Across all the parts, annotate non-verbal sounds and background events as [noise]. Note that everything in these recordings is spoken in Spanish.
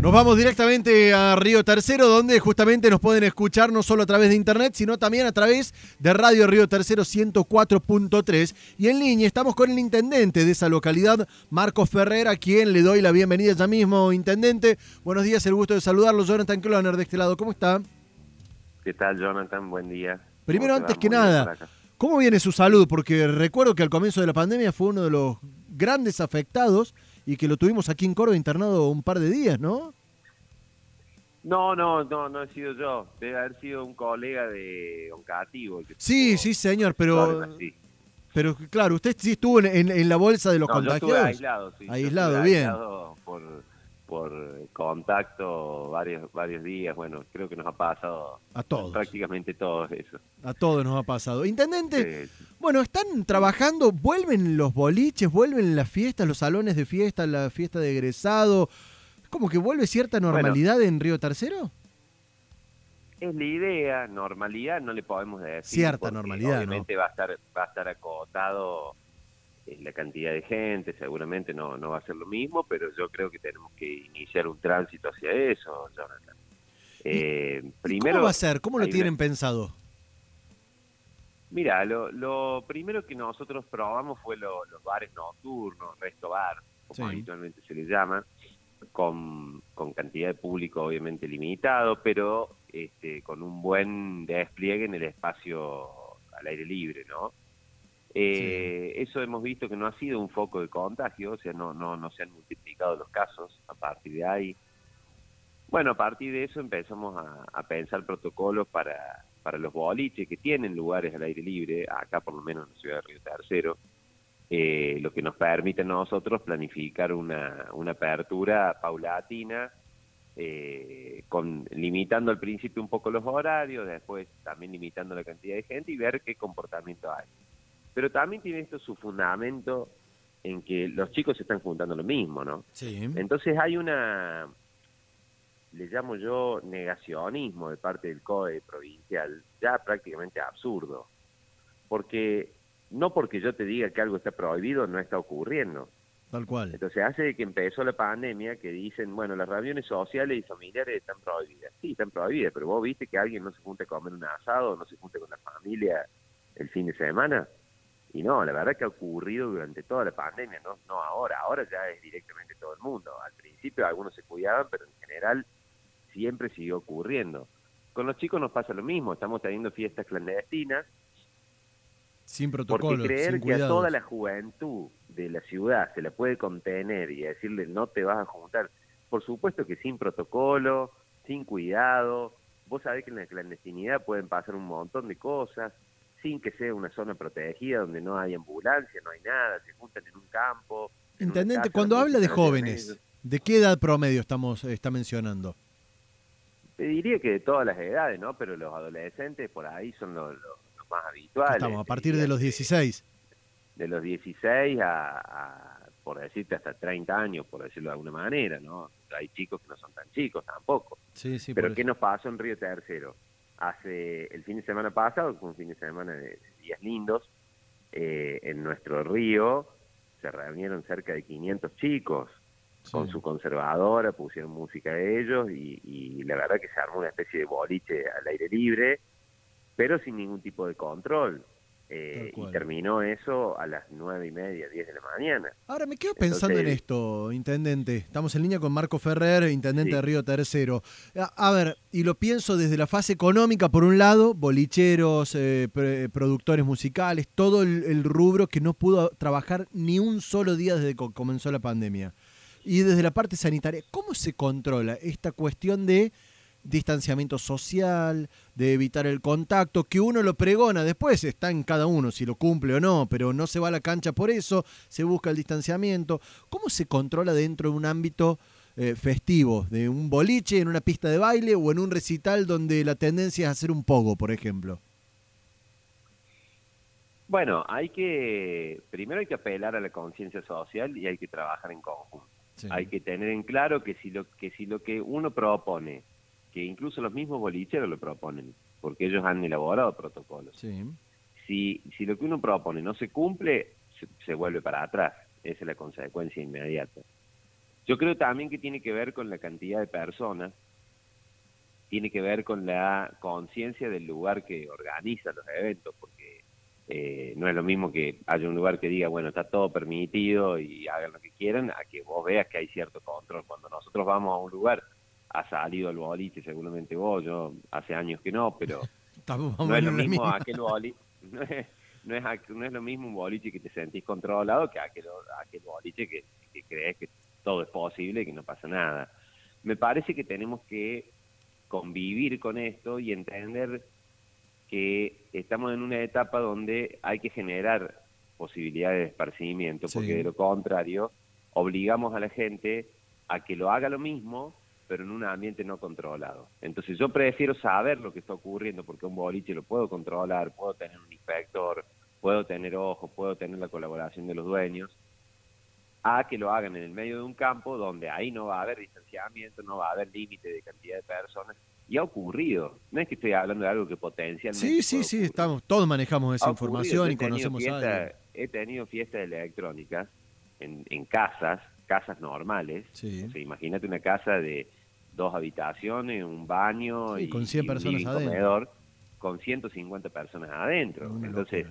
Nos vamos directamente a Río Tercero, donde justamente nos pueden escuchar no solo a través de internet, sino también a través de Radio Río Tercero 104.3. Y en línea estamos con el intendente de esa localidad, Marcos Ferrer, a quien le doy la bienvenida ya mismo, intendente. Buenos días, el gusto de saludarlo, Jonathan Cloner de este lado. ¿Cómo está? ¿Qué tal, Jonathan? Buen día. Primero, antes que nada, ¿cómo viene su salud? Porque recuerdo que al comienzo de la pandemia fue uno de los grandes afectados y que lo tuvimos aquí en Córdoba internado un par de días, ¿no? No, no, no, no he sido yo. Debe haber sido un colega de Oncativo. sí, sí, señor, pero... Pero claro, usted sí estuvo en, la bolsa de los contagiados. aislado, sí. Aislado, bien. Aislado por, por contacto varios varios días. Bueno, creo que nos ha pasado a todos. Prácticamente todos eso. A todos nos ha pasado. Intendente, bueno, están trabajando, vuelven los boliches, vuelven las fiestas, los salones de fiesta, la fiesta de egresado. ¿Como que vuelve cierta normalidad en Río Tercero? Es la idea, normalidad no le podemos decir. Cierta normalidad. Obviamente va a estar va a estar acotado la cantidad de gente, seguramente no, no va a ser lo mismo, pero yo creo que tenemos que iniciar un tránsito hacia eso, Jonathan. Eh, primero, ¿Cómo va a ser? ¿Cómo lo tienen pensado? Mira, lo, lo, primero que nosotros probamos fue los bares nocturnos, resto bar, como habitualmente se les llama, con, con cantidad de público obviamente limitado, pero este, con un buen despliegue en el espacio al aire libre, ¿no? Eh, Eso hemos visto que no ha sido un foco de contagio, o sea, no, no, no se han multiplicado los casos a partir de ahí. Bueno, a partir de eso empezamos a, pensar protocolos para, para los boliches que tienen lugares al aire libre, acá por lo menos en la ciudad de Río Tercero, eh, lo que nos permite a nosotros planificar una, una apertura paulatina, eh, con, limitando al principio un poco los horarios, después también limitando la cantidad de gente y ver qué comportamiento hay. Pero también tiene esto su fundamento en que los chicos se están juntando lo mismo, ¿no? Sí. Entonces hay una, le llamo yo negacionismo de parte del COE provincial, ya prácticamente absurdo, porque no porque yo te diga que algo está prohibido, no está ocurriendo. Tal cual. Entonces hace que empezó la pandemia que dicen, bueno, las reuniones sociales y familiares están prohibidas. Sí, están prohibidas, pero vos viste que alguien no se junte a comer un asado, no se junte con la familia el fin de semana. Y no, la verdad que ha ocurrido durante toda la pandemia, no, no ahora, ahora ya es directamente todo el mundo. Al principio algunos se cuidaban, pero en general siempre siguió ocurriendo. Con los chicos nos pasa lo mismo, estamos teniendo fiestas clandestinas. Sin protocolo, porque creer que a toda la juventud de la ciudad se la puede contener y decirle no te vas a juntar, por supuesto que sin protocolo, sin cuidado, vos sabés que en la clandestinidad pueden pasar un montón de cosas, sin que sea una zona protegida donde no hay ambulancia, no hay nada, se juntan en un campo. Intendente, cuando habla de jóvenes, ¿de qué edad promedio estamos está mencionando? Te diría que de todas las edades, ¿no? Pero los adolescentes por ahí son los, más habituales. Estamos a partir de los 16. De los 16 a, a, por decirte, hasta 30 años, por decirlo de alguna manera, ¿no? Hay chicos que no son tan chicos tampoco. Sí, sí, Pero ¿qué nos pasó en Río Tercero? Hace el fin de semana pasado, fue un fin de semana de días lindos, eh, en nuestro río se reunieron cerca de 500 chicos con su conservadora, pusieron música a ellos y, y, la verdad que se armó una especie de boliche al aire libre, pero sin ningún tipo de control. Eh, y terminó eso a las nueve y media, diez de la mañana. Ahora me quedo pensando en esto, intendente. Estamos en línea con Marco Ferrer, intendente de Río Tercero. A, ver, y lo pienso desde la fase económica, por un lado, bolicheros, eh, productores musicales, todo el, rubro que no pudo trabajar ni un solo día desde que comenzó la pandemia. Y desde la parte sanitaria, ¿cómo se controla esta cuestión de distanciamiento social, de evitar el contacto, que uno lo pregona, después está en cada uno si lo cumple o no, pero no se va a la cancha por eso, se busca el distanciamiento. ¿Cómo se controla dentro de un ámbito eh, festivo, de un boliche, en una pista de baile o en un recital donde la tendencia es hacer un pogo, por ejemplo? Bueno, hay que, primero hay que apelar a la conciencia social y hay que trabajar en conjunto. Hay que tener en claro que si lo que si lo que uno propone que incluso los mismos bolicheros lo proponen, porque ellos han elaborado protocolos. Si, si lo que uno propone no se cumple, se, vuelve para atrás. Esa es la consecuencia inmediata. Yo creo también que tiene que ver con la cantidad de personas, tiene que ver con la conciencia del lugar que organiza los eventos, porque eh, no es lo mismo que haya un lugar que diga, bueno, está todo permitido y hagan lo que quieran, a que vos veas que hay cierto control. Cuando nosotros vamos a un lugar, ha salido el boliche, seguramente vos, yo hace años que no, pero [laughs] no es lo mismo aquel boliche, [laughs] no es, no, es, lo mismo un boliche que te sentís controlado que aquel, aquel boliche que, que crees que todo es posible y que no pasa nada. Me parece que tenemos que convivir con esto y entender que estamos en una etapa donde hay que generar posibilidades de esparcimiento, porque de lo contrario obligamos a la gente a que lo haga lo mismo, pero en un ambiente no controlado. Entonces yo prefiero saber lo que está ocurriendo, porque un boliche lo puedo controlar, puedo tener un inspector, puedo tener ojos, puedo tener la colaboración de los dueños, a que lo hagan en el medio de un campo donde ahí no va a haber distanciamiento, no va a haber límite de cantidad de personas. Y ha ocurrido. No es que estoy hablando de algo que potencialmente. Sí, sí, sí, estamos, todos manejamos esa información y conocemos fiesta, He tenido fiestas electrónicas en, en casas, casas normales. imagínate una casa de dos habitaciones, un baño y, con 100 personas un comedor con 150 personas adentro. Entonces,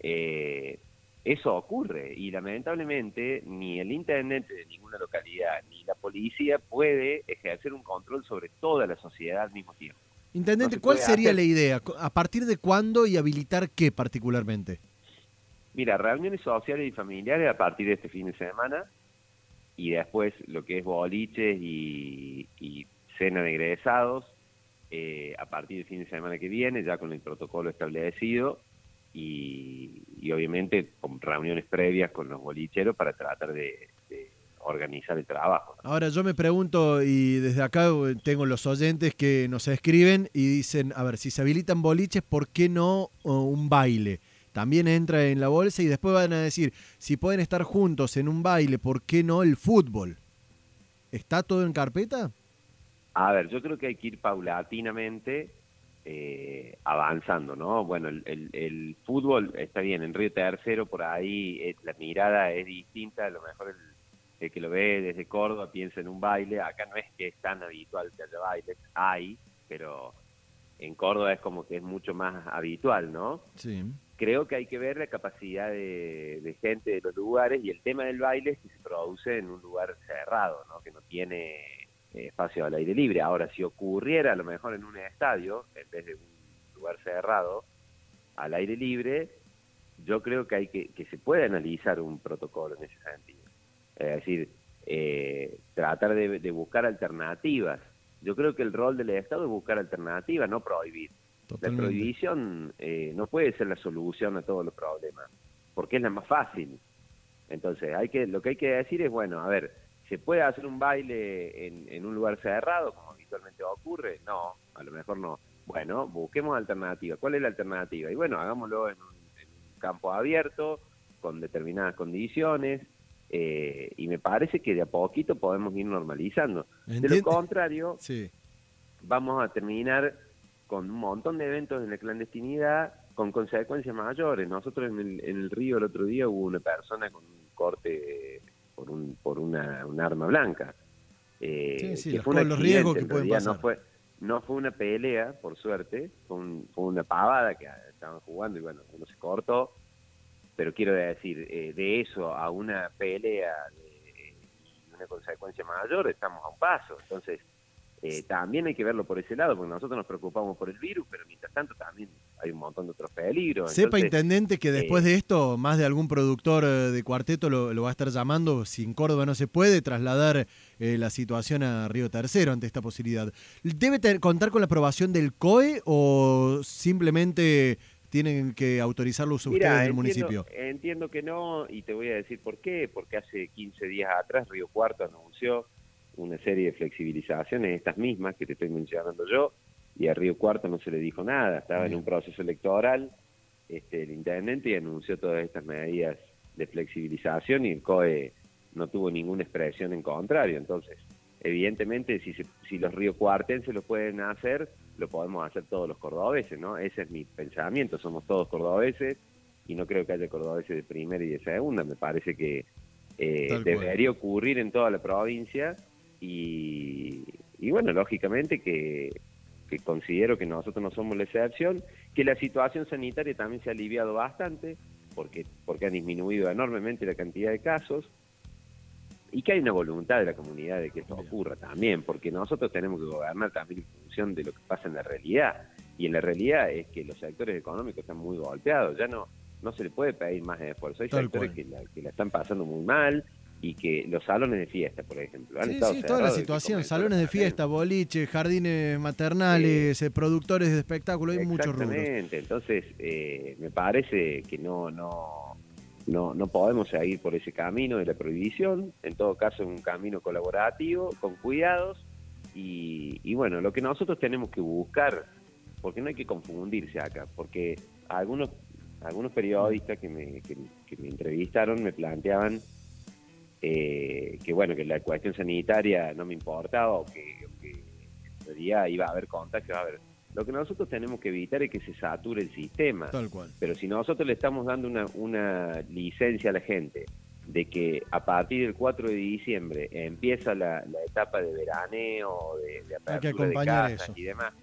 eh, eso ocurre y lamentablemente ni el intendente de ninguna localidad ni la policía puede ejercer un control sobre toda la sociedad al mismo tiempo. Intendente, ¿cuál sería la idea? ¿A partir de cuándo y habilitar qué particularmente? Mira, reuniones sociales y familiares a partir de este fin de semana y después lo que es boliches y, cena de egresados eh, a partir del fin de semana que viene, ya con el protocolo establecido y, obviamente con reuniones previas con los bolicheros para tratar de, organizar el trabajo. Ahora yo me pregunto, y desde acá eh, tengo los oyentes que nos escriben y dicen, a ver, si se habilitan boliches, ¿por qué no un baile? También entra en la bolsa y después van a decir, si pueden estar juntos en un baile, ¿por qué no el fútbol? ¿Está todo en carpeta? A ver, yo creo que hay que ir paulatinamente eh, avanzando, ¿no? Bueno, el, fútbol está bien, en Río Tercero por ahí eh, la mirada es distinta, a lo mejor el, que lo ve desde Córdoba piensa en un baile, acá no es que es tan habitual que haya baile, hay, pero en Córdoba es como que es mucho más habitual, ¿no? Sí. Creo que hay que ver la capacidad de, gente de los lugares y el tema del baile es que se produce en un lugar cerrado, ¿no? Que no tiene eh, espacio al aire libre. Ahora, si ocurriera a lo mejor en un estadio, en vez de un lugar cerrado, al aire libre, yo creo que hay que, que se puede analizar un protocolo en ese sentido. Es decir, eh, tratar de, buscar alternativas. Yo creo que el rol del Estado es buscar alternativas, no prohibir. La prohibición eh, no puede ser la solución a todos los problemas, porque es la más fácil. Entonces, hay que, lo que hay que decir es, bueno, a ver, ¿Se puede hacer un baile en, un lugar cerrado, como habitualmente ocurre? No, a lo mejor no. Bueno, busquemos alternativas. ¿Cuál es la alternativa? Y bueno, hagámoslo en un, campo abierto, con determinadas condiciones, eh, y me parece que de a poquito podemos ir normalizando. De lo contrario, vamos a terminar con un montón de eventos en la clandestinidad con consecuencias mayores. Nosotros en el, en el río el otro día hubo una persona con un corte por, un, por una, un arma blanca. Eh, sí, fue los riesgos que pueden pasar. No fue, no fue una pelea, por suerte, fue, una pavada que estaban jugando y bueno, uno se cortó, pero quiero decir, eh, de eso a una pelea y una consecuencia mayor estamos a un paso. Entonces, eh, también hay que verlo por ese lado, porque nosotros nos preocupamos por el virus, pero mientras tanto también hay un montón de otros peligros. Sepa, intendente, que después eh, de esto, más de algún productor eh, de cuarteto lo, va a estar llamando. Si en Córdoba no se puede, trasladar la situación a Río Tercero ante esta posibilidad. ¿Debe contar con la aprobación del COE o simplemente tienen que autorizarlo ustedes del municipio? Entiendo que no, y te voy a decir por qué. Porque hace 15 días atrás Río Cuarto anunció una serie de flexibilizaciones, estas mismas que te estoy mencionando yo, y a Río Cuarto no se le dijo nada, estaba en un proceso electoral, este, el intendente y anunció todas estas medidas de flexibilización y el COE no tuvo ninguna expresión en contrario, entonces evidentemente si, si los río cuartenses lo pueden hacer, lo podemos hacer todos los cordobeses, ¿no? Ese es mi pensamiento, somos todos cordobeses y no creo que haya cordobeses de primera y de segunda, me parece que eh, debería ocurrir en toda la provincia y, bueno, lógicamente que, considero que nosotros no somos la excepción, que la situación sanitaria también se ha aliviado bastante porque, porque ha disminuido enormemente la cantidad de casos y que hay una voluntad de la comunidad de que esto ocurra también, porque nosotros tenemos que gobernar también en función de lo que pasa en la realidad. Y en la realidad es que los sectores económicos están muy golpeados, ya no no se le puede pedir más esfuerzo. Hay sectores que la, que la están pasando muy mal, y que los salones de fiesta, por ejemplo. Han sí, sí, toda la situación, salones de fiesta, boliches, jardines maternales, eh, productores de espectáculos, hay muchos rubros. Exactamente, entonces eh, me parece que no, no, no, no podemos seguir por ese camino de la prohibición, en todo caso es un camino colaborativo, con cuidados, y, y bueno, lo que nosotros tenemos que buscar, porque no hay que confundirse acá, porque algunos algunos periodistas que me, que, me entrevistaron me planteaban eh, que bueno que la cuestión sanitaria no me importaba o que, en teoría iba a haber contagios. A ver, lo que nosotros tenemos que evitar es que se sature el sistema. Tal cual. Pero si nosotros le estamos dando una, una licencia a la gente de que a partir del 4 de diciembre empieza la, etapa de veraneo, de, de apertura de casas y demás,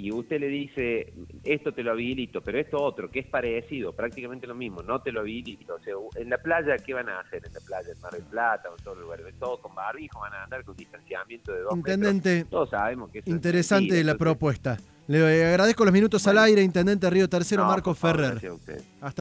y usted le dice, esto te lo habilito, pero esto otro, que es parecido, prácticamente lo mismo, no te lo habilito. O sea, en la playa, ¿qué van a hacer en la playa? En Mar del Plata o en todo lugar, todo con barbijo, van a andar con distanciamiento de dos Intendente, Todos sabemos que interesante la propuesta. Le agradezco los minutos al aire, Intendente Río Tercero, Marco Ferrer. Hasta